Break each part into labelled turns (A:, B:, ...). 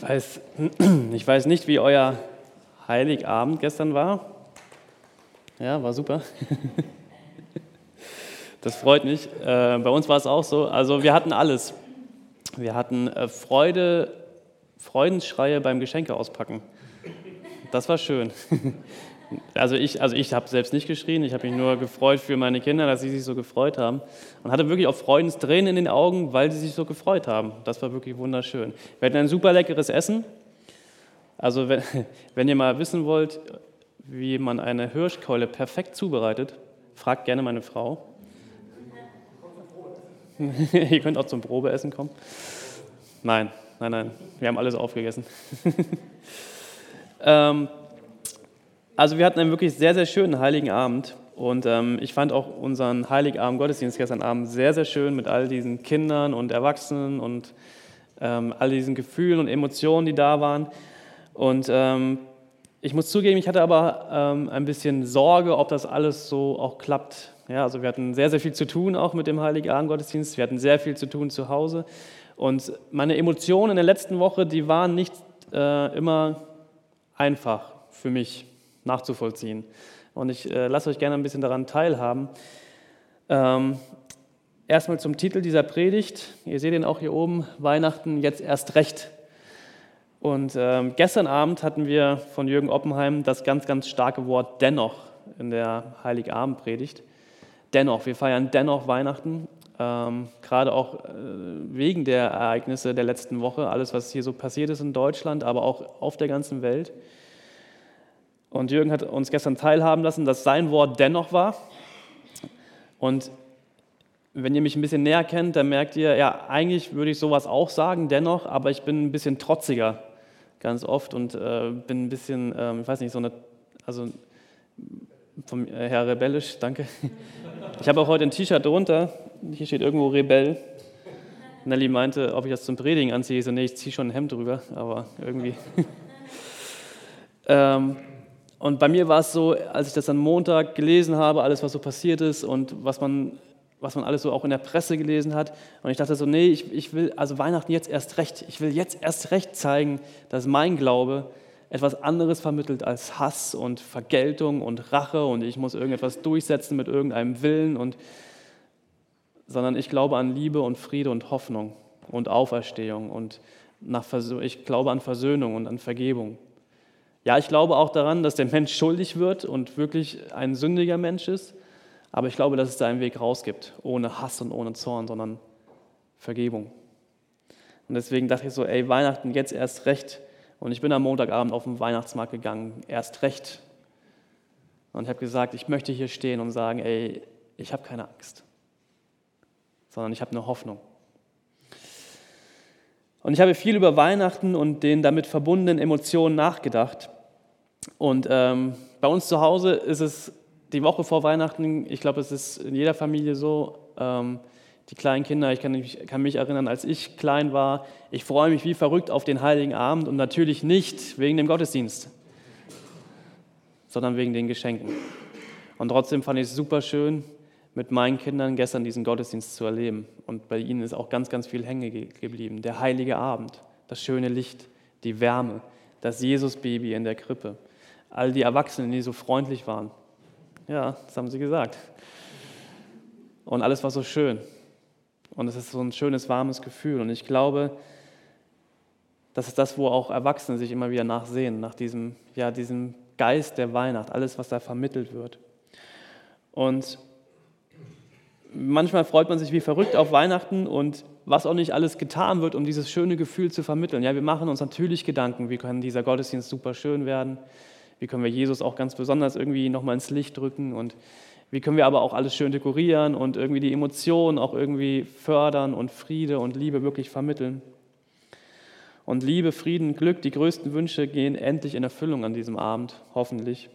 A: Ich weiß, ich weiß nicht, wie euer Heiligabend gestern war. Ja, war super. Das freut mich. Äh, bei uns war es auch so. Also wir hatten alles. Wir hatten äh, Freude, Freudenschreie beim Geschenke auspacken. Das war schön. Also ich, also ich habe selbst nicht geschrien, ich habe mich nur gefreut für meine Kinder, dass sie sich so gefreut haben. Und hatte wirklich auch Freudentränen in den Augen, weil sie sich so gefreut haben. Das war wirklich wunderschön. Wir hatten ein super leckeres Essen. Also wenn, wenn ihr mal wissen wollt, wie man eine Hirschkeule perfekt zubereitet, fragt gerne meine Frau. ihr könnt auch zum Probeessen kommen. Nein, nein, nein, wir haben alles aufgegessen. ähm, also wir hatten einen wirklich sehr, sehr schönen Heiligen Abend. Und ähm, ich fand auch unseren Heiligabend Gottesdienst gestern Abend sehr, sehr schön mit all diesen Kindern und Erwachsenen und ähm, all diesen Gefühlen und Emotionen, die da waren. Und ähm, ich muss zugeben, ich hatte aber ähm, ein bisschen Sorge, ob das alles so auch klappt. Ja, also wir hatten sehr, sehr viel zu tun auch mit dem Heiligabend Gottesdienst. Wir hatten sehr viel zu tun zu Hause. Und meine Emotionen in der letzten Woche, die waren nicht äh, immer einfach für mich nachzuvollziehen. Und ich äh, lasse euch gerne ein bisschen daran teilhaben. Ähm, erstmal zum Titel dieser Predigt. Ihr seht ihn auch hier oben, Weihnachten jetzt erst recht. Und ähm, gestern Abend hatten wir von Jürgen Oppenheim das ganz, ganz starke Wort dennoch in der Heiligabendpredigt. Dennoch, wir feiern dennoch Weihnachten, ähm, gerade auch äh, wegen der Ereignisse der letzten Woche, alles, was hier so passiert ist in Deutschland, aber auch auf der ganzen Welt. Und Jürgen hat uns gestern teilhaben lassen, dass sein Wort dennoch war. Und wenn ihr mich ein bisschen näher kennt, dann merkt ihr, ja, eigentlich würde ich sowas auch sagen, dennoch, aber ich bin ein bisschen trotziger ganz oft und äh, bin ein bisschen, äh, ich weiß nicht, so eine, also vom äh, Herr Rebellisch, danke. Ich habe auch heute ein T-Shirt drunter, hier steht irgendwo Rebell. Nelly meinte, ob ich das zum Predigen anziehe. Ich so, nee, ich ziehe schon ein Hemd drüber, aber irgendwie. ähm, und bei mir war es so, als ich das am Montag gelesen habe, alles, was so passiert ist und was man, was man alles so auch in der Presse gelesen hat. Und ich dachte so, nee, ich, ich will also Weihnachten jetzt erst recht. Ich will jetzt erst recht zeigen, dass mein Glaube etwas anderes vermittelt als Hass und Vergeltung und Rache und ich muss irgendetwas durchsetzen mit irgendeinem Willen und sondern ich glaube an Liebe und Friede und Hoffnung und Auferstehung und nach ich glaube an Versöhnung und an Vergebung. Ja, ich glaube auch daran, dass der Mensch schuldig wird und wirklich ein sündiger Mensch ist, aber ich glaube, dass es da einen Weg raus gibt, ohne Hass und ohne Zorn, sondern Vergebung. Und deswegen dachte ich so, ey, Weihnachten jetzt erst recht. Und ich bin am Montagabend auf den Weihnachtsmarkt gegangen, erst recht. Und ich habe gesagt, ich möchte hier stehen und sagen, ey, ich habe keine Angst, sondern ich habe eine Hoffnung. Und ich habe viel über Weihnachten und den damit verbundenen Emotionen nachgedacht. Und ähm, bei uns zu Hause ist es die Woche vor Weihnachten, ich glaube, es ist in jeder Familie so, ähm, die kleinen Kinder, ich kann, mich, kann mich erinnern, als ich klein war, ich freue mich wie verrückt auf den Heiligen Abend und natürlich nicht wegen dem Gottesdienst, sondern wegen den Geschenken. Und trotzdem fand ich es super schön, mit meinen Kindern gestern diesen Gottesdienst zu erleben. Und bei ihnen ist auch ganz, ganz viel hängen geblieben. Der heilige Abend, das schöne Licht, die Wärme, das Jesus-Baby in der Krippe, all die Erwachsenen, die so freundlich waren. Ja, das haben sie gesagt. Und alles war so schön. Und es ist so ein schönes, warmes Gefühl. Und ich glaube, das ist das, wo auch Erwachsene sich immer wieder nachsehen, nach diesem, ja, diesem Geist der Weihnacht, alles, was da vermittelt wird. Und manchmal freut man sich wie verrückt auf Weihnachten und was auch nicht alles getan wird, um dieses schöne Gefühl zu vermitteln. Ja, wir machen uns natürlich Gedanken, wie kann dieser Gottesdienst super schön werden, wie können wir Jesus auch ganz besonders irgendwie nochmal ins Licht drücken und wie können wir aber auch alles schön dekorieren und irgendwie die Emotionen auch irgendwie fördern und Friede und Liebe wirklich vermitteln. Und Liebe, Frieden, Glück, die größten Wünsche gehen endlich in Erfüllung an diesem Abend, hoffentlich.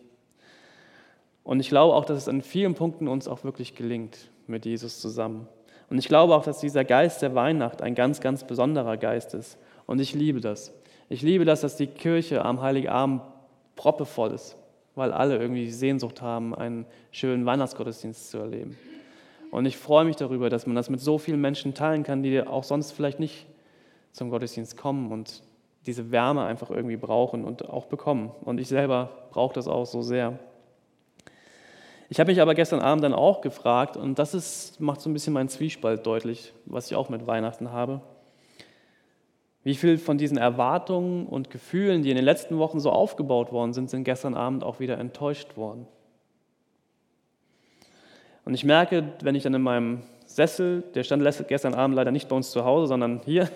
A: Und ich glaube auch, dass es an vielen Punkten uns auch wirklich gelingt mit Jesus zusammen. Und ich glaube auch, dass dieser Geist der Weihnacht ein ganz, ganz besonderer Geist ist. Und ich liebe das. Ich liebe das, dass die Kirche am Heiligabend proppevoll ist, weil alle irgendwie die Sehnsucht haben, einen schönen Weihnachtsgottesdienst zu erleben. Und ich freue mich darüber, dass man das mit so vielen Menschen teilen kann, die auch sonst vielleicht nicht zum Gottesdienst kommen und diese Wärme einfach irgendwie brauchen und auch bekommen. Und ich selber brauche das auch so sehr. Ich habe mich aber gestern Abend dann auch gefragt, und das ist, macht so ein bisschen meinen Zwiespalt deutlich, was ich auch mit Weihnachten habe. Wie viel von diesen Erwartungen und Gefühlen, die in den letzten Wochen so aufgebaut worden sind, sind gestern Abend auch wieder enttäuscht worden. Und ich merke, wenn ich dann in meinem Sessel, der stand gestern Abend leider nicht bei uns zu Hause, sondern hier,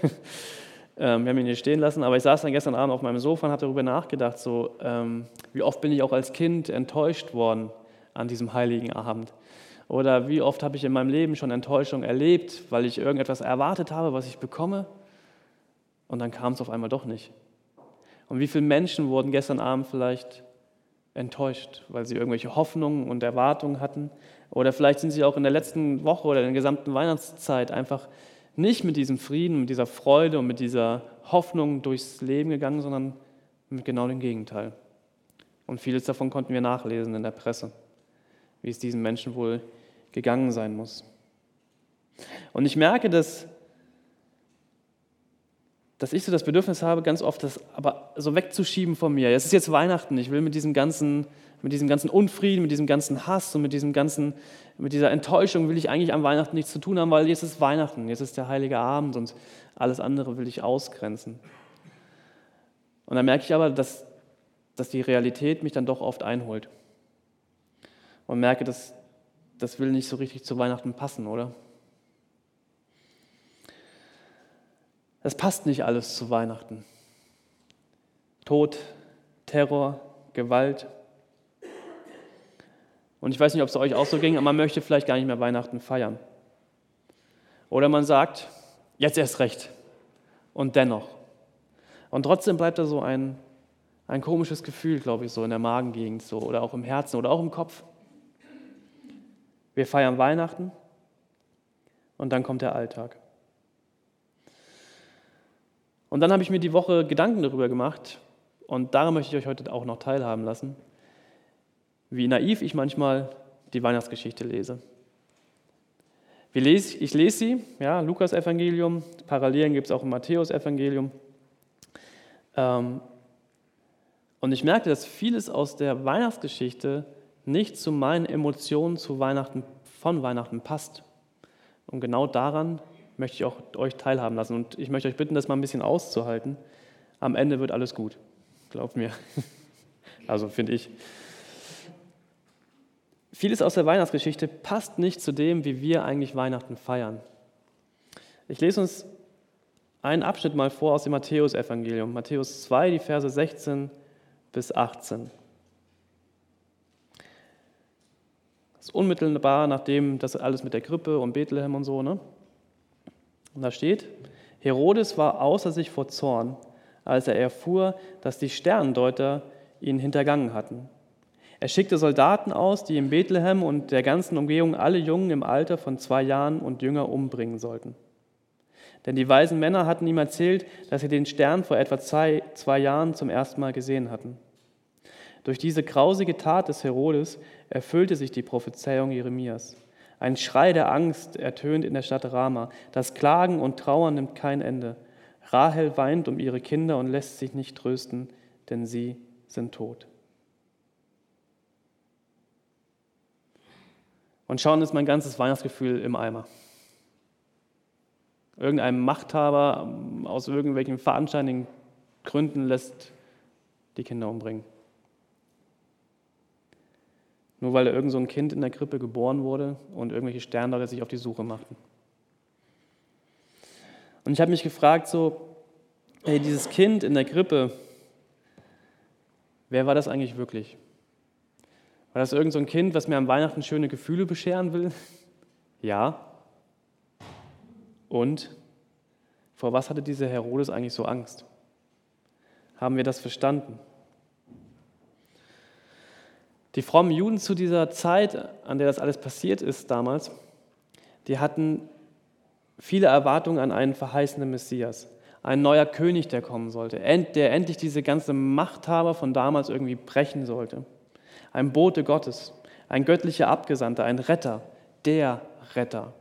A: ähm, wir haben ihn hier stehen lassen, aber ich saß dann gestern Abend auf meinem Sofa und habe darüber nachgedacht, so, ähm, wie oft bin ich auch als Kind enttäuscht worden an diesem heiligen Abend. Oder wie oft habe ich in meinem Leben schon Enttäuschung erlebt, weil ich irgendetwas erwartet habe, was ich bekomme und dann kam es auf einmal doch nicht. Und wie viele Menschen wurden gestern Abend vielleicht enttäuscht, weil sie irgendwelche Hoffnungen und Erwartungen hatten. Oder vielleicht sind sie auch in der letzten Woche oder in der gesamten Weihnachtszeit einfach nicht mit diesem Frieden, mit dieser Freude und mit dieser Hoffnung durchs Leben gegangen, sondern mit genau dem Gegenteil. Und vieles davon konnten wir nachlesen in der Presse, wie es diesen Menschen wohl gegangen sein muss. Und ich merke, dass dass ich so das Bedürfnis habe, ganz oft das aber so wegzuschieben von mir. Es ist jetzt Weihnachten, ich will mit diesem ganzen, mit diesem ganzen Unfrieden, mit diesem ganzen Hass und mit, diesem ganzen, mit dieser Enttäuschung will ich eigentlich an Weihnachten nichts zu tun haben, weil jetzt ist Weihnachten, jetzt ist der heilige Abend und alles andere will ich ausgrenzen. Und dann merke ich aber, dass, dass die Realität mich dann doch oft einholt. Und merke, dass das will nicht so richtig zu Weihnachten passen, oder? Es passt nicht alles zu Weihnachten. Tod, Terror, Gewalt. Und ich weiß nicht, ob es euch auch so ging, aber man möchte vielleicht gar nicht mehr Weihnachten feiern. Oder man sagt, jetzt erst recht. Und dennoch. Und trotzdem bleibt da so ein, ein komisches Gefühl, glaube ich, so in der Magengegend so, oder auch im Herzen oder auch im Kopf. Wir feiern Weihnachten und dann kommt der Alltag. Und dann habe ich mir die Woche Gedanken darüber gemacht und daran möchte ich euch heute auch noch teilhaben lassen, wie naiv ich manchmal die Weihnachtsgeschichte lese. Ich lese sie, ja, Lukas Evangelium, Parallelen gibt es auch im Matthäus Evangelium. Ähm, und ich merkte, dass vieles aus der Weihnachtsgeschichte nicht zu meinen Emotionen zu Weihnachten, von Weihnachten passt. Und genau daran möchte ich auch euch teilhaben lassen. Und ich möchte euch bitten, das mal ein bisschen auszuhalten. Am Ende wird alles gut. Glaubt mir. Also finde ich. Vieles aus der Weihnachtsgeschichte passt nicht zu dem, wie wir eigentlich Weihnachten feiern. Ich lese uns einen Abschnitt mal vor aus dem Matthäusevangelium. Matthäus 2, die Verse 16 bis 18. Das ist unmittelbar nachdem das alles mit der Krippe und Bethlehem und so, ne? Und da steht, Herodes war außer sich vor Zorn, als er erfuhr, dass die Sternendeuter ihn hintergangen hatten. Er schickte Soldaten aus, die in Bethlehem und der ganzen Umgehung alle Jungen im Alter von zwei Jahren und jünger umbringen sollten. Denn die weisen Männer hatten ihm erzählt, dass sie den Stern vor etwa zwei, zwei Jahren zum ersten Mal gesehen hatten. Durch diese grausige Tat des Herodes erfüllte sich die Prophezeiung Jeremias. Ein Schrei der Angst ertönt in der Stadt Rama. Das Klagen und Trauern nimmt kein Ende. Rahel weint um ihre Kinder und lässt sich nicht trösten, denn sie sind tot. Und schauen ist mein ganzes Weihnachtsgefühl im Eimer. Irgendein Machthaber aus irgendwelchen veranscheinigten Gründen lässt die Kinder umbringen. Nur weil da irgend so ein Kind in der Krippe geboren wurde und irgendwelche Sternleute sich auf die Suche machten. Und ich habe mich gefragt, so, hey, dieses Kind in der Krippe, wer war das eigentlich wirklich? War das irgend so ein Kind, was mir am Weihnachten schöne Gefühle bescheren will? Ja. Und vor was hatte dieser Herodes eigentlich so Angst? Haben wir das verstanden? Die frommen Juden zu dieser Zeit, an der das alles passiert ist damals, die hatten viele Erwartungen an einen verheißenen Messias, ein neuer König, der kommen sollte, der endlich diese ganze Machthaber von damals irgendwie brechen sollte. Ein Bote Gottes, ein göttlicher Abgesandter, ein Retter, der Retter,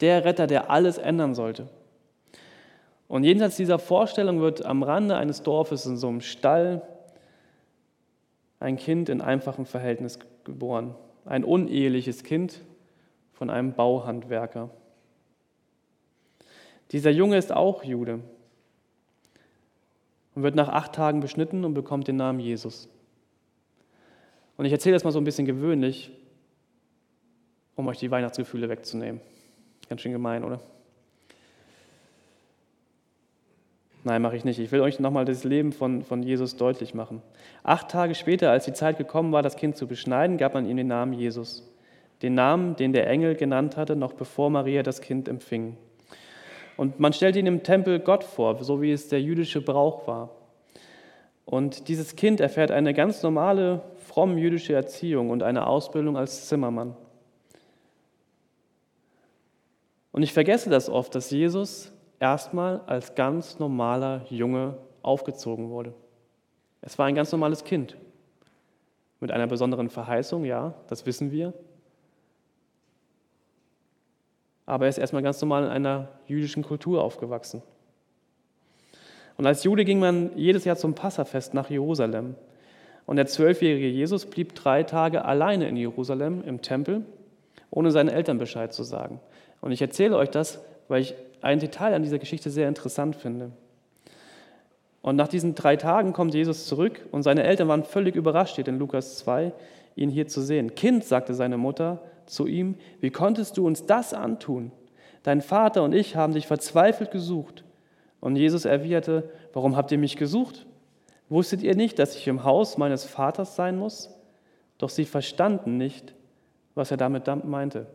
A: der Retter, der alles ändern sollte. Und jenseits dieser Vorstellung wird am Rande eines Dorfes in so einem Stall ein Kind in einfachem Verhältnis geboren. Ein uneheliches Kind von einem Bauhandwerker. Dieser Junge ist auch Jude und wird nach acht Tagen beschnitten und bekommt den Namen Jesus. Und ich erzähle das mal so ein bisschen gewöhnlich, um euch die Weihnachtsgefühle wegzunehmen. Ganz schön gemein, oder? Nein, mache ich nicht. Ich will euch nochmal das Leben von, von Jesus deutlich machen. Acht Tage später, als die Zeit gekommen war, das Kind zu beschneiden, gab man ihm den Namen Jesus. Den Namen, den der Engel genannt hatte, noch bevor Maria das Kind empfing. Und man stellt ihn im Tempel Gott vor, so wie es der jüdische Brauch war. Und dieses Kind erfährt eine ganz normale, fromm jüdische Erziehung und eine Ausbildung als Zimmermann. Und ich vergesse das oft, dass Jesus erstmal als ganz normaler Junge aufgezogen wurde. Es war ein ganz normales Kind. Mit einer besonderen Verheißung, ja, das wissen wir aber er ist erstmal ganz normal in einer jüdischen Kultur aufgewachsen. Und als Jude ging man jedes Jahr zum Passafest nach Jerusalem. Und der zwölfjährige Jesus blieb drei Tage alleine in Jerusalem im Tempel, ohne seinen Eltern Bescheid zu sagen. Und ich erzähle euch das, weil ich ein Detail an dieser Geschichte sehr interessant finde. Und nach diesen drei Tagen kommt Jesus zurück und seine Eltern waren völlig überrascht, steht in Lukas 2, ihn hier zu sehen. Kind, sagte seine Mutter, zu ihm, wie konntest du uns das antun? Dein Vater und ich haben dich verzweifelt gesucht. Und Jesus erwiderte, warum habt ihr mich gesucht? Wusstet ihr nicht, dass ich im Haus meines Vaters sein muss? Doch sie verstanden nicht, was er damit meinte.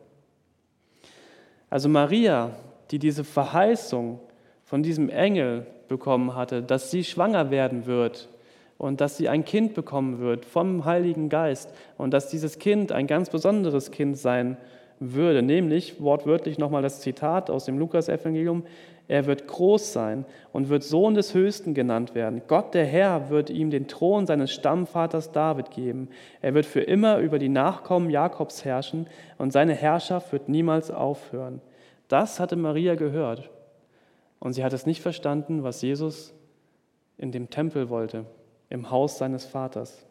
A: Also Maria, die diese Verheißung von diesem Engel bekommen hatte, dass sie schwanger werden wird und dass sie ein Kind bekommen wird vom Heiligen Geist und dass dieses Kind ein ganz besonderes Kind sein würde, nämlich wortwörtlich nochmal das Zitat aus dem Lukas-Evangelium, er wird groß sein und wird Sohn des Höchsten genannt werden. Gott der Herr wird ihm den Thron seines Stammvaters David geben. Er wird für immer über die Nachkommen Jakobs herrschen und seine Herrschaft wird niemals aufhören. Das hatte Maria gehört und sie hat es nicht verstanden, was Jesus in dem Tempel wollte im Haus seines Vaters.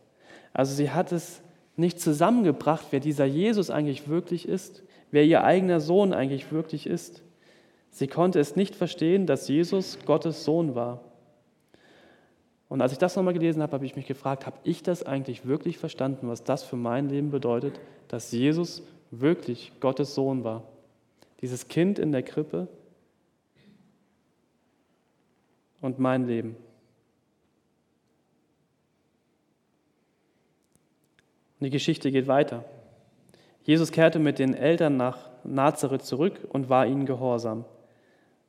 A: Also sie hat es nicht zusammengebracht, wer dieser Jesus eigentlich wirklich ist, wer ihr eigener Sohn eigentlich wirklich ist. Sie konnte es nicht verstehen, dass Jesus Gottes Sohn war. Und als ich das nochmal gelesen habe, habe ich mich gefragt, habe ich das eigentlich wirklich verstanden, was das für mein Leben bedeutet, dass Jesus wirklich Gottes Sohn war? Dieses Kind in der Krippe und mein Leben. Und die Geschichte geht weiter. Jesus kehrte mit den Eltern nach Nazareth zurück und war ihnen gehorsam.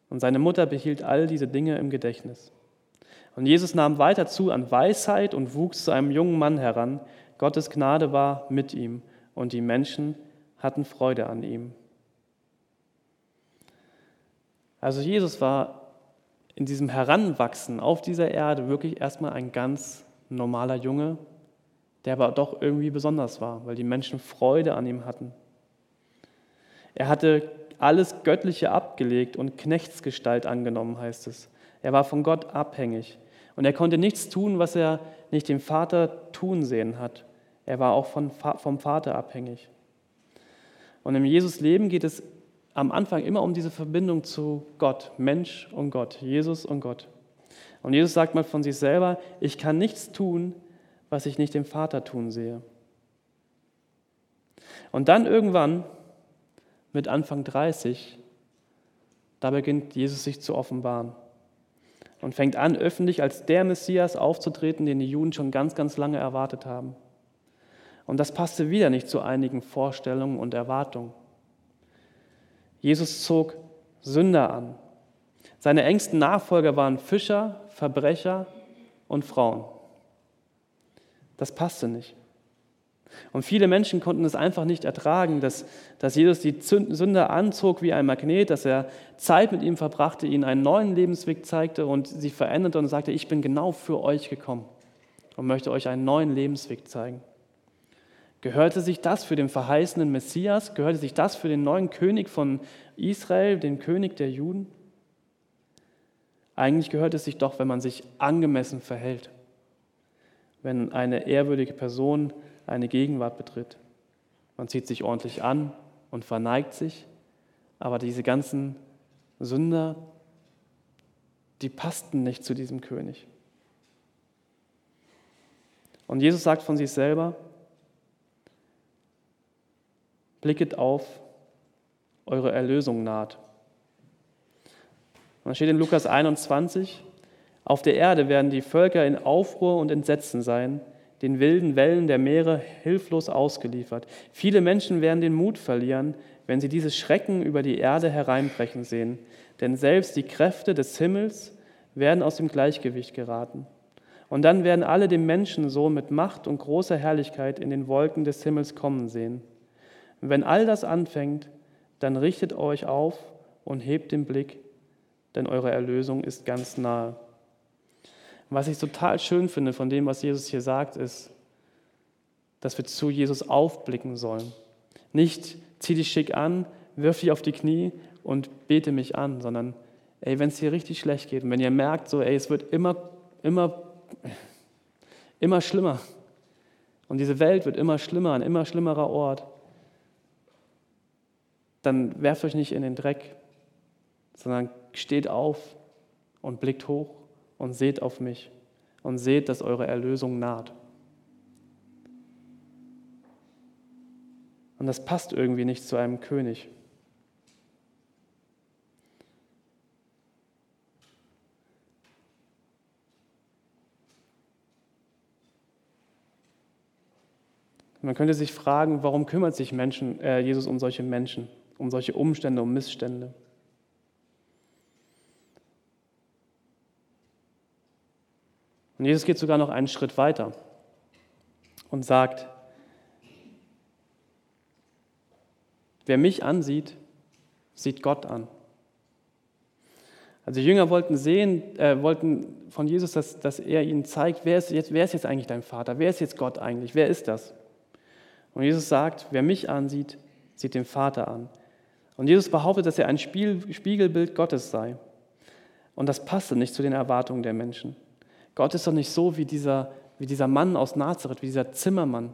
A: Und seine Mutter behielt all diese Dinge im Gedächtnis. Und Jesus nahm weiter zu an Weisheit und wuchs zu einem jungen Mann heran. Gottes Gnade war mit ihm und die Menschen hatten Freude an ihm. Also Jesus war in diesem Heranwachsen auf dieser Erde wirklich erstmal ein ganz normaler Junge, der aber doch irgendwie besonders war, weil die Menschen Freude an ihm hatten. Er hatte alles Göttliche abgelegt und Knechtsgestalt angenommen, heißt es. Er war von Gott abhängig und er konnte nichts tun, was er nicht dem Vater tun sehen hat. Er war auch von, vom Vater abhängig. Und im Jesus Leben geht es am Anfang immer um diese Verbindung zu Gott, Mensch und Gott, Jesus und Gott. Und Jesus sagt mal von sich selber, ich kann nichts tun, was ich nicht dem Vater tun sehe. Und dann irgendwann, mit Anfang 30, da beginnt Jesus sich zu offenbaren und fängt an, öffentlich als der Messias aufzutreten, den die Juden schon ganz, ganz lange erwartet haben. Und das passte wieder nicht zu einigen Vorstellungen und Erwartungen. Jesus zog Sünder an. Seine engsten Nachfolger waren Fischer, Verbrecher und Frauen. Das passte nicht. Und viele Menschen konnten es einfach nicht ertragen, dass, dass Jesus die Sünder anzog wie ein Magnet, dass er Zeit mit ihm verbrachte, ihnen einen neuen Lebensweg zeigte und sie veränderte und sagte, ich bin genau für euch gekommen und möchte euch einen neuen Lebensweg zeigen. Gehörte sich das für den verheißenen Messias? Gehörte sich das für den neuen König von Israel, den König der Juden? Eigentlich gehört es sich doch, wenn man sich angemessen verhält, wenn eine ehrwürdige Person eine Gegenwart betritt. Man zieht sich ordentlich an und verneigt sich, aber diese ganzen Sünder, die passten nicht zu diesem König. Und Jesus sagt von sich selber, blicket auf, eure Erlösung naht. Und dann steht in Lukas 21, auf der Erde werden die Völker in Aufruhr und Entsetzen sein, den wilden Wellen der Meere hilflos ausgeliefert. Viele Menschen werden den Mut verlieren, wenn sie dieses Schrecken über die Erde hereinbrechen sehen, denn selbst die Kräfte des Himmels werden aus dem Gleichgewicht geraten. Und dann werden alle den Menschensohn mit Macht und großer Herrlichkeit in den Wolken des Himmels kommen sehen. Wenn all das anfängt, dann richtet euch auf und hebt den Blick, denn eure Erlösung ist ganz nahe. Was ich total schön finde von dem, was Jesus hier sagt, ist, dass wir zu Jesus aufblicken sollen. Nicht zieh dich schick an, wirf dich auf die Knie und bete mich an, sondern ey, wenn es dir richtig schlecht geht und wenn ihr merkt, so, ey, es wird immer, immer, immer schlimmer und diese Welt wird immer schlimmer, ein immer schlimmerer Ort, dann werft euch nicht in den Dreck, sondern steht auf und blickt hoch und seht auf mich und seht, dass eure Erlösung naht. Und das passt irgendwie nicht zu einem König. Man könnte sich fragen, warum kümmert sich Menschen, äh, Jesus um solche Menschen, um solche Umstände, um Missstände? Und Jesus geht sogar noch einen Schritt weiter und sagt, wer mich ansieht, sieht Gott an. Also die Jünger wollten sehen, äh, wollten von Jesus, dass, dass er ihnen zeigt, wer ist, jetzt, wer ist jetzt eigentlich dein Vater? Wer ist jetzt Gott eigentlich? Wer ist das? Und Jesus sagt, wer mich ansieht, sieht den Vater an. Und Jesus behauptet, dass er ein Spiegelbild Gottes sei. Und das passte nicht zu den Erwartungen der Menschen. Gott ist doch nicht so wie dieser, wie dieser Mann aus Nazareth, wie dieser Zimmermann.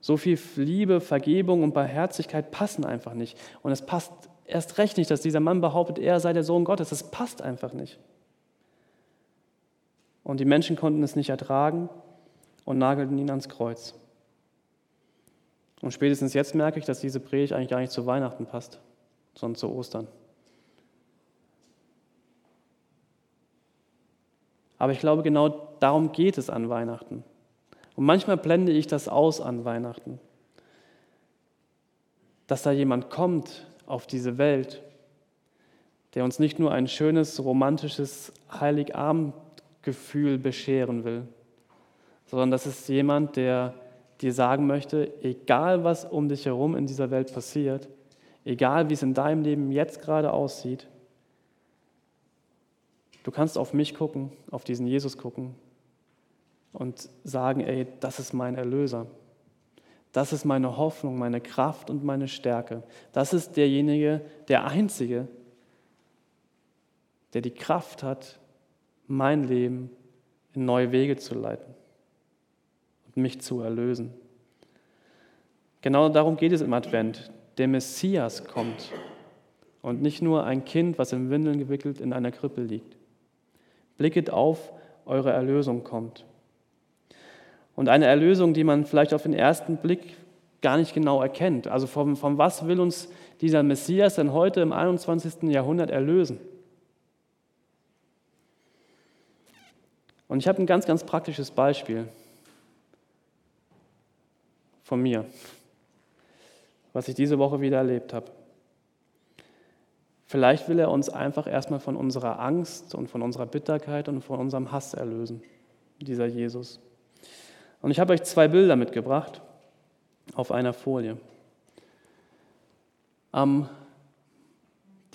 A: So viel Liebe, Vergebung und Barmherzigkeit passen einfach nicht. Und es passt erst recht nicht, dass dieser Mann behauptet, er sei der Sohn Gottes. Das passt einfach nicht. Und die Menschen konnten es nicht ertragen und nagelten ihn ans Kreuz. Und spätestens jetzt merke ich, dass diese Predigt eigentlich gar nicht zu Weihnachten passt, sondern zu Ostern. Aber ich glaube, genau darum geht es an Weihnachten. Und manchmal blende ich das aus an Weihnachten. Dass da jemand kommt auf diese Welt, der uns nicht nur ein schönes, romantisches Heiligabendgefühl bescheren will, sondern das ist jemand, der dir sagen möchte, egal was um dich herum in dieser Welt passiert, egal wie es in deinem Leben jetzt gerade aussieht, Du kannst auf mich gucken, auf diesen Jesus gucken und sagen, ey, das ist mein Erlöser. Das ist meine Hoffnung, meine Kraft und meine Stärke. Das ist derjenige, der Einzige, der die Kraft hat, mein Leben in neue Wege zu leiten mich zu erlösen. Genau darum geht es im Advent. Der Messias kommt und nicht nur ein Kind, was in Windeln gewickelt in einer Krippe liegt. Blicket auf, eure Erlösung kommt. Und eine Erlösung, die man vielleicht auf den ersten Blick gar nicht genau erkennt. Also von, von was will uns dieser Messias denn heute im 21. Jahrhundert erlösen? Und ich habe ein ganz, ganz praktisches Beispiel von mir, was ich diese Woche wieder erlebt habe. Vielleicht will er uns einfach erstmal von unserer Angst und von unserer Bitterkeit und von unserem Hass erlösen, dieser Jesus. Und ich habe euch zwei Bilder mitgebracht auf einer Folie. Am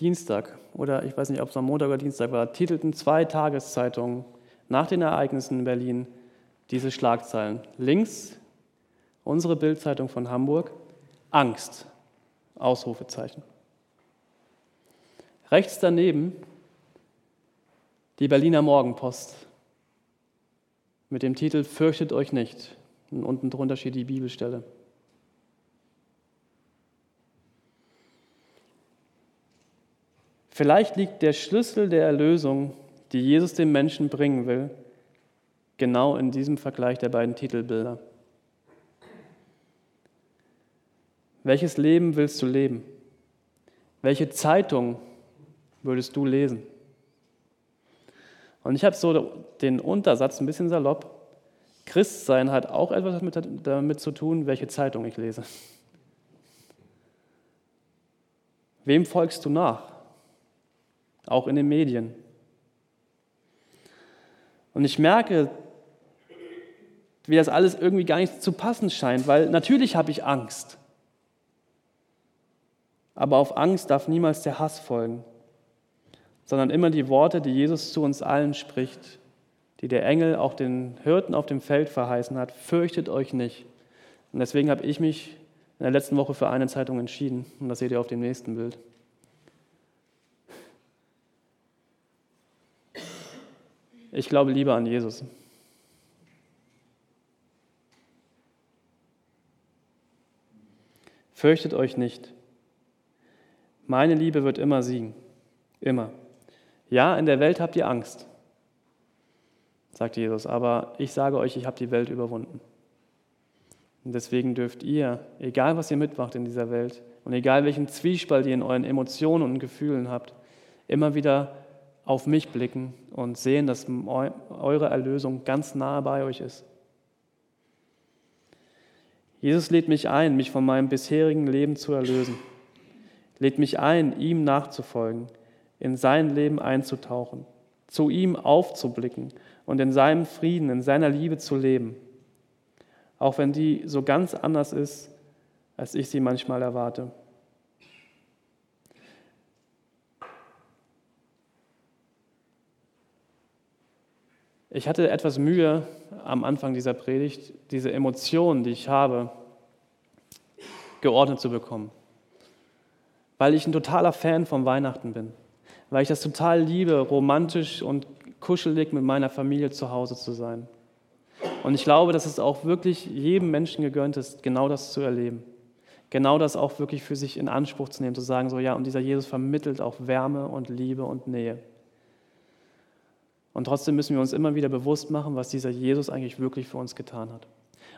A: Dienstag oder ich weiß nicht, ob es am Montag oder Dienstag war, titelten zwei Tageszeitungen nach den Ereignissen in Berlin diese Schlagzeilen. Links unsere Bildzeitung von Hamburg, Angst, Ausrufezeichen. Rechts daneben Die Berliner Morgenpost mit dem Titel Fürchtet euch nicht. Und unten drunter steht die Bibelstelle. Vielleicht liegt der Schlüssel der Erlösung, die Jesus dem Menschen bringen will, genau in diesem Vergleich der beiden Titelbilder. Welches Leben willst du leben? Welche Zeitung würdest du lesen? Und ich habe so den Untersatz ein bisschen salopp. Christsein hat auch etwas damit, zu tun, welche Zeitung ich lese. Wem folgst du nach? auch in den Medien. Und ich merke, wie das alles irgendwie gar nicht zu passen scheint, weil natürlich habe ich Angst. Aber auf Angst darf niemals der Hass folgen, sondern immer die Worte, die Jesus zu uns allen spricht, die der Engel auch den Hirten auf dem Feld verheißen hat, fürchtet euch nicht. Und deswegen habe ich mich in der letzten Woche für eine Zeitung entschieden. Und das seht ihr auf dem nächsten Bild. Ich glaube lieber an Jesus. Fürchtet euch nicht. Meine Liebe wird immer siegen. Immer. Ja, in der Welt habt ihr Angst, sagt Jesus, aber ich sage euch, ich habe die Welt überwunden. Und deswegen dürft ihr, egal was ihr mitmacht in dieser Welt und egal welchen Zwiespalt ihr in euren Emotionen und Gefühlen habt, immer wieder auf mich blicken und sehen, dass eure Erlösung ganz nahe bei euch ist. Jesus lädt mich ein, mich von meinem bisherigen Leben zu erlösen. Lädt mich ein, ihm nachzufolgen, in sein Leben einzutauchen, zu ihm aufzublicken und in seinem Frieden, in seiner Liebe zu leben. Auch wenn die so ganz anders ist, als ich sie manchmal erwarte. Ich hatte etwas Mühe am Anfang dieser Predigt, diese Emotionen, die ich habe, geordnet zu bekommen. Weil ich ein totaler Fan von Weihnachten bin. Weil ich das total liebe, romantisch und kuschelig mit meiner Familie zu Hause zu sein. Und ich glaube, dass es auch wirklich jedem Menschen gegönnt ist, genau das zu erleben. Genau das auch wirklich für sich in Anspruch zu nehmen, zu sagen, so ja, und dieser Jesus vermittelt auch Wärme und Liebe und Nähe. Und trotzdem müssen wir uns immer wieder bewusst machen, was dieser Jesus eigentlich wirklich für uns getan hat.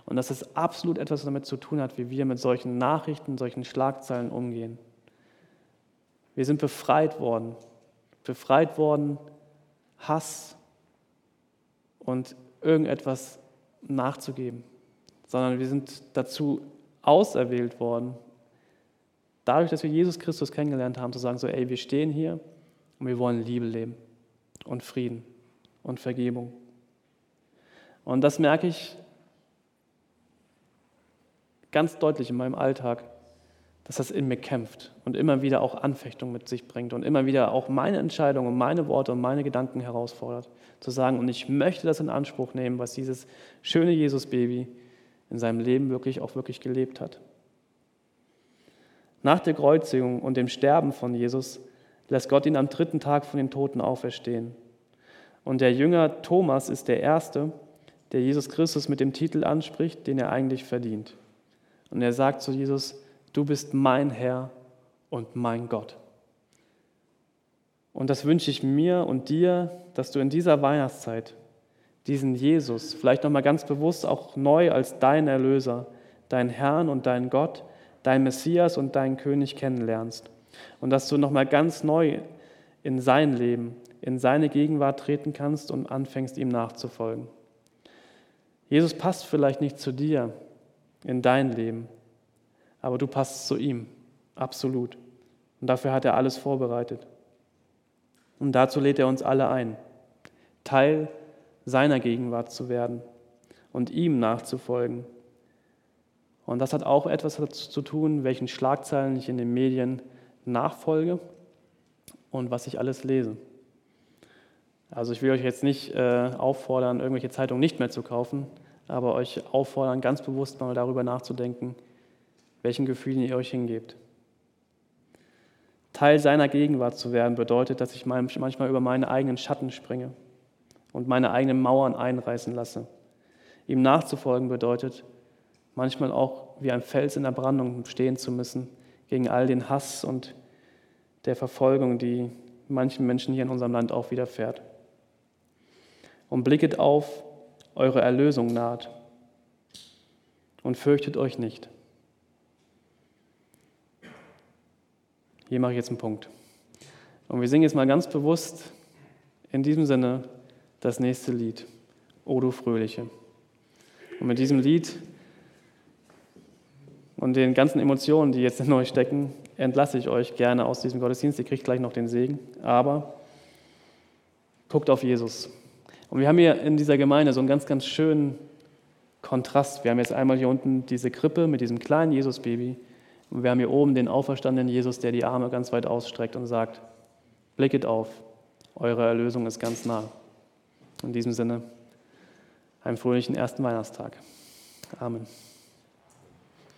A: Und dass es absolut etwas damit zu tun hat, wie wir mit solchen Nachrichten, solchen Schlagzeilen umgehen. Wir sind befreit worden. Befreit worden, Hass und irgendetwas nachzugeben. Sondern wir sind dazu auserwählt worden, dadurch, dass wir Jesus Christus kennengelernt haben, zu sagen, so, ey, wir stehen hier und wir wollen Liebe leben und Frieden und Vergebung. Und das merke ich ganz deutlich in meinem Alltag, dass das in mir kämpft und immer wieder auch Anfechtung mit sich bringt und immer wieder auch meine Entscheidungen und meine Worte und meine Gedanken herausfordert, zu sagen, und ich möchte das in Anspruch nehmen, was dieses schöne Jesus-Baby in seinem Leben wirklich auch wirklich gelebt hat. Nach der Kreuzigung und dem Sterben von Jesus lässt Gott ihn am dritten Tag von den Toten auferstehen. Und der Jünger Thomas ist der Erste, der Jesus Christus mit dem Titel anspricht, den er eigentlich verdient. Und er sagt zu Jesus, du bist mein Herr und mein Gott. Und das wünsche ich mir und dir, dass du in dieser Weihnachtszeit diesen Jesus, vielleicht nochmal ganz bewusst auch neu als dein Erlöser, dein Herrn und dein Gott, dein Messias und dein König kennenlernst. Und dass du nochmal ganz neu in sein Leben, in seine Gegenwart treten kannst und anfängst, ihm nachzufolgen. Jesus passt vielleicht nicht zu dir in dein Leben, aber du passt zu ihm, absolut. Und dafür hat er alles vorbereitet. Und dazu lädt er uns alle ein, Teil seiner Gegenwart zu werden und ihm nachzufolgen. Und das hat auch etwas zu tun, welchen Schlagzeilen ich in den Medien nachfolge und was ich alles lese. Also ich will euch jetzt nicht äh, auffordern, irgendwelche Zeitungen nicht mehr zu kaufen, aber euch auffordern, ganz bewusst mal darüber nachzudenken, welchen Gefühlen ihr euch hingebt. Teil seiner Gegenwart zu werden bedeutet, dass ich manchmal über meine eigenen Schatten springe und meine eigenen Mauern einreißen lasse. Ihm nachzufolgen bedeutet, manchmal auch wie ein Fels in der Brandung stehen zu müssen gegen all den Hass und der Verfolgung, die manchen Menschen hier in unserem Land auch widerfährt. Und blicket auf, eure Erlösung naht und fürchtet euch nicht. Hier mache ich jetzt einen Punkt. Und wir singen jetzt mal ganz bewusst in diesem Sinne das nächste Lied, O du Fröhliche. Und mit diesem Lied und den ganzen Emotionen, die jetzt in euch stecken, entlasse ich euch gerne aus diesem Gottesdienst. Ihr kriegt gleich noch den Segen. Aber guckt auf Jesus. Und wir haben hier in dieser Gemeinde so einen ganz, ganz schönen Kontrast. Wir haben jetzt einmal hier unten diese Krippe mit diesem kleinen Jesus-Baby. Und wir haben hier oben den auferstandenen Jesus, der die Arme ganz weit ausstreckt und sagt, blicket auf, eure Erlösung ist ganz nah. In diesem Sinne, einen fröhlichen ersten Weihnachtstag. Amen.